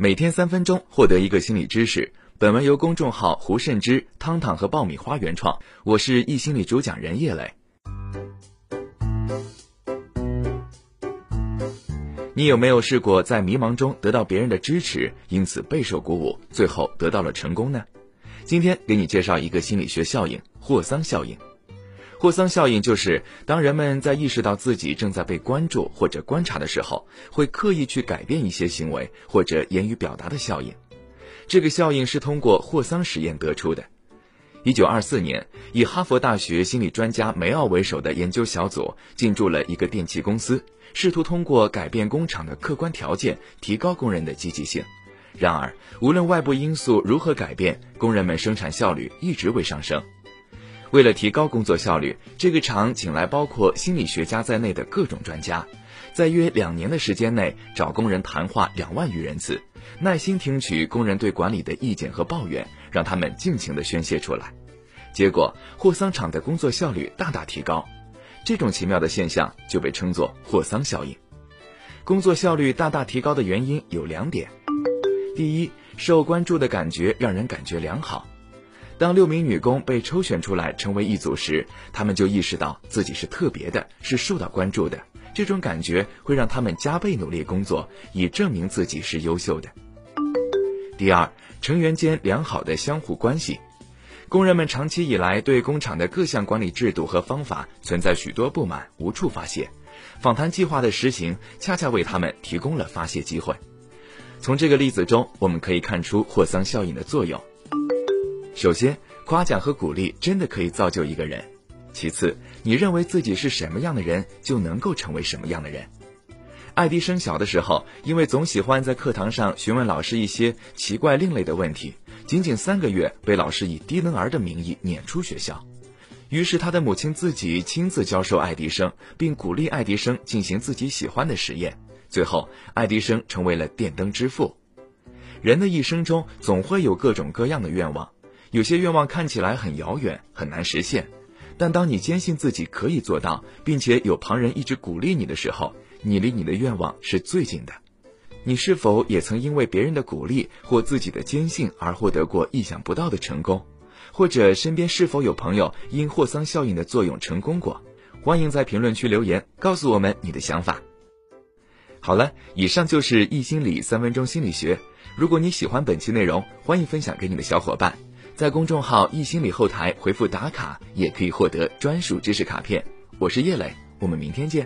每天三分钟，获得一个心理知识。本文由公众号胡慎之、汤汤和爆米花原创，我是易心理主讲人叶磊。你有没有试过在迷茫中得到别人的支持，因此备受鼓舞，最后得到了成功呢？今天给你介绍一个心理学效应——霍桑效应。霍桑效应就是当人们在意识到自己正在被关注或者观察的时候，会刻意去改变一些行为或者言语表达的效应。这个效应是通过霍桑实验得出的。一九二四年，以哈佛大学心理专家梅奥为首的研究小组进驻了一个电器公司，试图通过改变工厂的客观条件，提高工人的积极性。然而，无论外部因素如何改变，工人们生产效率一直未上升。为了提高工作效率，这个厂请来包括心理学家在内的各种专家，在约两年的时间内找工人谈话两万余人次，耐心听取工人对管理的意见和抱怨，让他们尽情地宣泄出来。结果，霍桑厂的工作效率大大提高。这种奇妙的现象就被称作霍桑效应。工作效率大大提高的原因有两点：第一，受关注的感觉让人感觉良好。当六名女工被抽选出来成为一组时，她们就意识到自己是特别的，是受到关注的。这种感觉会让她们加倍努力工作，以证明自己是优秀的。第二，成员间良好的相互关系。工人们长期以来对工厂的各项管理制度和方法存在许多不满，无处发泄。访谈计划的实行，恰恰为他们提供了发泄机会。从这个例子中，我们可以看出霍桑效应的作用。首先，夸奖和鼓励真的可以造就一个人。其次，你认为自己是什么样的人，就能够成为什么样的人。爱迪生小的时候，因为总喜欢在课堂上询问老师一些奇怪另类的问题，仅仅三个月被老师以低能儿的名义撵出学校。于是，他的母亲自己亲自教授爱迪生，并鼓励爱迪生进行自己喜欢的实验。最后，爱迪生成为了电灯之父。人的一生中，总会有各种各样的愿望。有些愿望看起来很遥远，很难实现，但当你坚信自己可以做到，并且有旁人一直鼓励你的时候，你离你的愿望是最近的。你是否也曾因为别人的鼓励或自己的坚信而获得过意想不到的成功？或者身边是否有朋友因霍桑效应的作用成功过？欢迎在评论区留言，告诉我们你的想法。好了，以上就是易心理三分钟心理学。如果你喜欢本期内容，欢迎分享给你的小伙伴。在公众号“易心理”后台回复“打卡”，也可以获得专属知识卡片。我是叶磊，我们明天见。